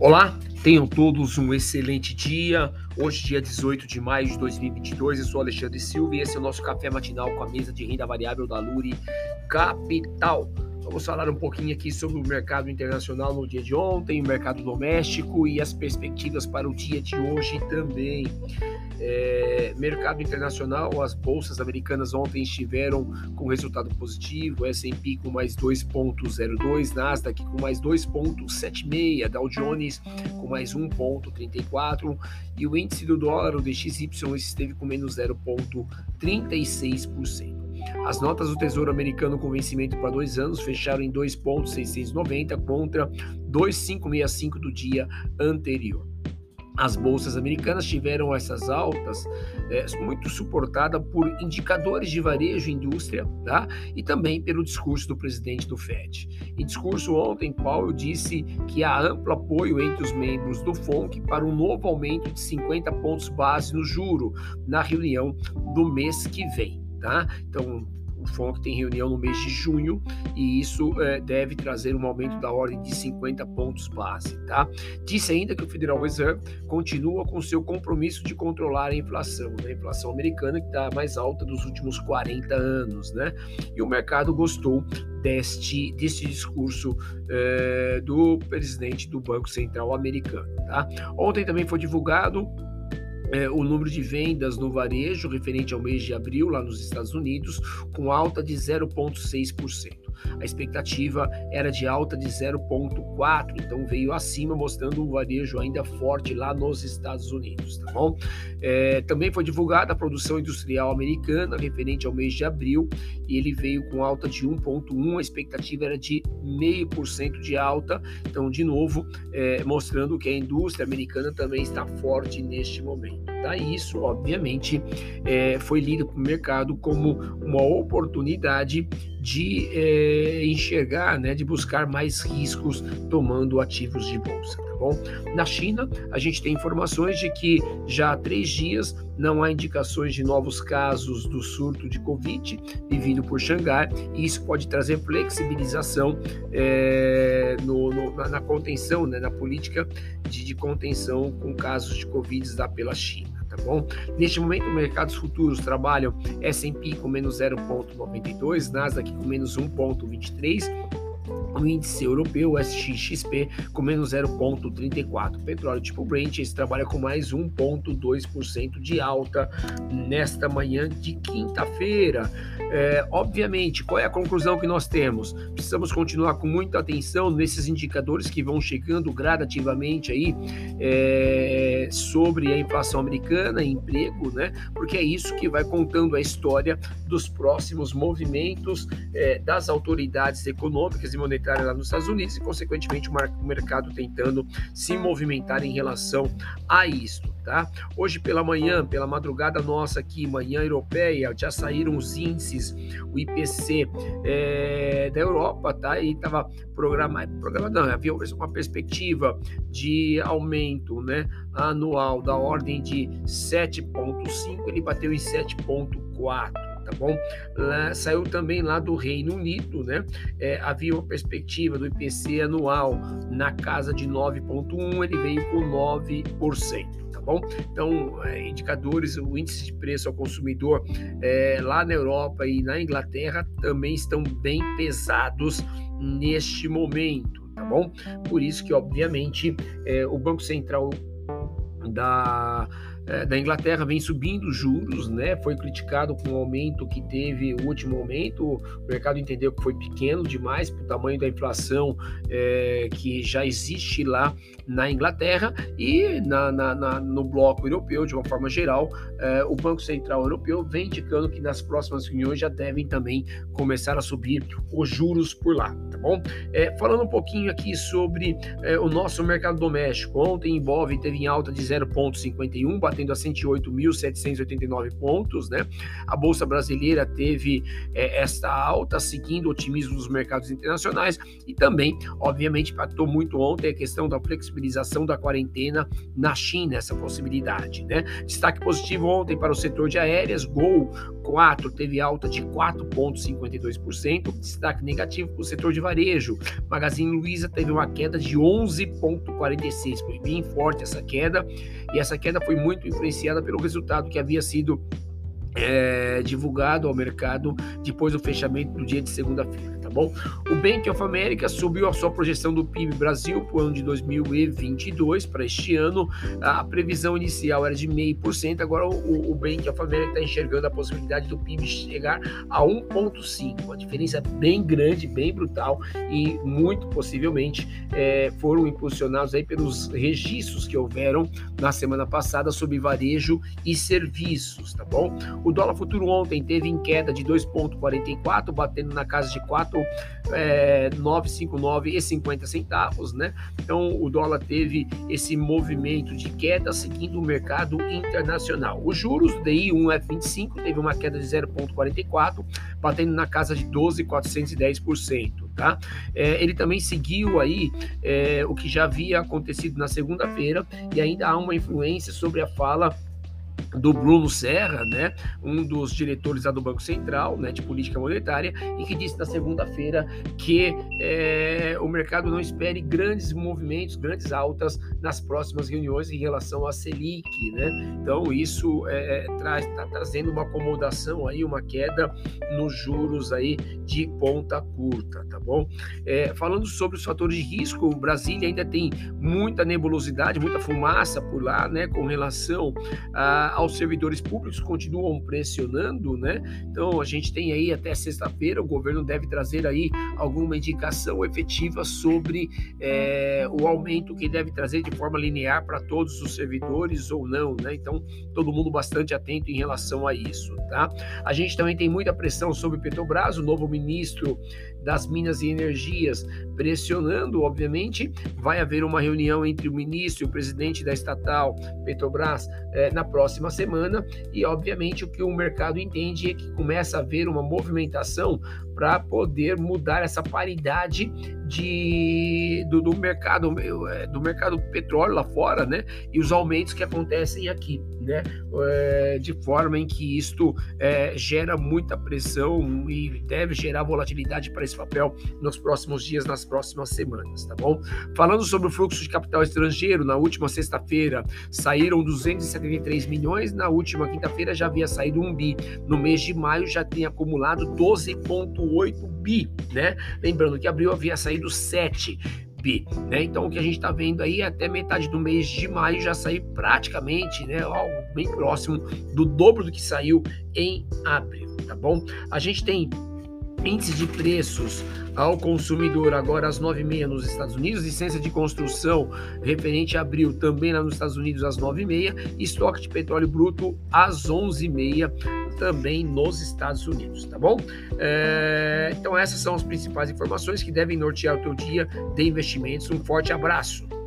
Olá, tenham todos um excelente dia. Hoje, dia 18 de maio de 2022, eu sou Alexandre Silva e esse é o nosso café matinal com a mesa de renda variável da Luri Capital. Vamos falar um pouquinho aqui sobre o mercado internacional no dia de ontem, o mercado doméstico e as perspectivas para o dia de hoje também. É, mercado internacional, as bolsas americanas ontem estiveram com resultado positivo, S&P com mais 2.02, Nasdaq com mais 2.76, Dow Jones com mais 1.34 e o índice do dólar, o DXY, esteve com menos 0.36%. As notas do Tesouro Americano com vencimento para dois anos fecharam em 2,690 contra 2,565 do dia anterior. As bolsas americanas tiveram essas altas é, muito suportada por indicadores de varejo e indústria, tá? E também pelo discurso do presidente do Fed. Em discurso ontem, Powell disse que há amplo apoio entre os membros do FONC para um novo aumento de 50 pontos base no juro na reunião do mês que vem tá? Então, FONC tem reunião no mês de junho e isso é, deve trazer um aumento da ordem de 50 pontos base, tá? Disse ainda que o Federal Reserve continua com seu compromisso de controlar a inflação, né? a inflação americana que está mais alta dos últimos 40 anos, né? E o mercado gostou deste, deste discurso é, do presidente do Banco Central americano, tá? Ontem também foi divulgado é, o número de vendas no varejo referente ao mês de abril lá nos Estados Unidos, com alta de 0,6%. A expectativa era de alta de 0,4, então veio acima, mostrando um varejo ainda forte lá nos Estados Unidos, tá bom? É, também foi divulgada a produção industrial americana referente ao mês de abril e ele veio com alta de 1,1, a expectativa era de 0,5% de alta, então, de novo, é, mostrando que a indústria americana também está forte neste momento. Tá? E isso, obviamente, é, foi lido para o mercado como uma oportunidade de é, enxergar, né, de buscar mais riscos tomando ativos de bolsa. Tá bom? Na China, a gente tem informações de que já há três dias não há indicações de novos casos do surto de Covid vivido por Xangai, e isso pode trazer flexibilização é, no, no, na, contenção, né, na política de, de contenção com casos de Covid pela China tá bom? Neste momento, mercados futuros trabalham S&P com menos 0,92, Nasdaq com menos 1,23, o índice europeu, SXXP, com menos 0,34. Petróleo tipo Brent, esse trabalha com mais 1,2% de alta nesta manhã de quinta-feira. É, obviamente, qual é a conclusão que nós temos? Precisamos continuar com muita atenção nesses indicadores que vão chegando gradativamente aí é, sobre a inflação americana, emprego, né? Porque é isso que vai contando a história dos próximos movimentos é, das autoridades econômicas e monetárias lá nos Estados Unidos e, consequentemente, o mercado tentando se movimentar em relação a isto. Tá? Hoje pela manhã, pela madrugada nossa aqui, manhã europeia, já saíram os índices, o IPC é, da Europa, tá? E estava programado, programado não, havia uma perspectiva de aumento, né, anual da ordem de 7,5, ele bateu em 7,4 tá bom? Lá, saiu também lá do Reino Unido, né? É, havia uma perspectiva do IPC anual na casa de 9,1, ele veio com 9%. Tá bom? Então, é, indicadores, o índice de preço ao consumidor é, lá na Europa e na Inglaterra também estão bem pesados neste momento, tá bom? Por isso que, obviamente, é, o Banco Central da é, da Inglaterra vem subindo juros, né? Foi criticado com o aumento que teve o último aumento. O mercado entendeu que foi pequeno demais para o tamanho da inflação é, que já existe lá na Inglaterra e na, na, na, no bloco europeu, de uma forma geral, é, o Banco Central Europeu vem indicando que nas próximas reuniões já devem também começar a subir os juros por lá, tá bom? É, falando um pouquinho aqui sobre é, o nosso mercado doméstico. Ontem, Ibov teve em alta de 0,51, batendo a 108.789 pontos, né? A bolsa brasileira teve é, esta alta, seguindo o otimismo dos mercados internacionais e também, obviamente, impactou muito ontem a questão da flexibilização da quarentena na China, essa possibilidade, né? Destaque positivo ontem para o setor de aéreas, Gol 4 teve alta de 4,52%, destaque negativo para o setor de varejo, Magazine Luiza teve uma queda de 11,46%, foi bem forte essa queda, e essa queda foi muito influenciada pelo resultado que havia sido é, divulgado ao mercado depois do fechamento do dia de segunda-feira tá bom? O Bank of America subiu a sua projeção do PIB Brasil para o ano de 2022, para este ano. A previsão inicial era de 0,5%, agora o, o Bank of America está enxergando a possibilidade do PIB chegar a 1,5%. Uma diferença bem grande, bem brutal e muito possivelmente é, foram impulsionados aí pelos registros que houveram na semana passada sobre varejo e serviços, tá bom? O dólar futuro ontem teve em queda de 2,44, batendo na casa de 4 é, 9,59 e 50 centavos, né? Então o dólar teve esse movimento de queda seguindo o mercado internacional. Os juros do DI 1F25 teve uma queda de 0,44, batendo na casa de 12,410%. Tá? É, ele também seguiu aí é, o que já havia acontecido na segunda-feira e ainda há uma influência sobre a fala do Bruno Serra, né, um dos diretores lá do Banco Central, né, de política monetária, e que disse na segunda-feira que é, o mercado não espere grandes movimentos, grandes altas nas próximas reuniões em relação à Selic, né? Então isso é, traz, está trazendo uma acomodação aí, uma queda nos juros aí de ponta curta, tá bom? É, falando sobre os fatores de risco, o Brasil ainda tem muita nebulosidade, muita fumaça por lá, né, com relação a aos servidores públicos continuam pressionando, né? Então a gente tem aí até sexta-feira, o governo deve trazer aí alguma indicação efetiva sobre é, o aumento que deve trazer de forma linear para todos os servidores ou não, né? Então todo mundo bastante atento em relação a isso, tá? A gente também tem muita pressão sobre Petrobras, o novo ministro das Minas e Energias, pressionando, obviamente, vai haver uma reunião entre o ministro e o presidente da estatal Petrobras é, na próxima semana e, obviamente, o que o mercado entende é que começa a haver uma movimentação para poder mudar essa paridade de, do, do, mercado é, do mercado petróleo lá fora, né? E os aumentos que acontecem aqui, né? É, de forma em que isto é, gera muita pressão e deve gerar volatilidade para esse papel nos próximos dias, nas próximas semanas, tá bom? Falando sobre o fluxo de capital estrangeiro, na última sexta-feira saíram 273 milhões, na última quinta-feira já havia saído um bi. No mês de maio já tem acumulado 12,8 bi, né? Lembrando que abril havia saído 7 bi, né? Então o que a gente está vendo aí até metade do mês de maio já saiu praticamente, né, algo bem próximo do dobro do que saiu em abril, tá bom? A gente tem índice de preços ao consumidor agora às 9h30 nos Estados Unidos, licença de construção referente a abril também lá nos Estados Unidos às 9h30, estoque de petróleo bruto às 11h30 também nos Estados Unidos, tá bom? É, então essas são as principais informações que devem nortear o teu dia de investimentos. Um forte abraço!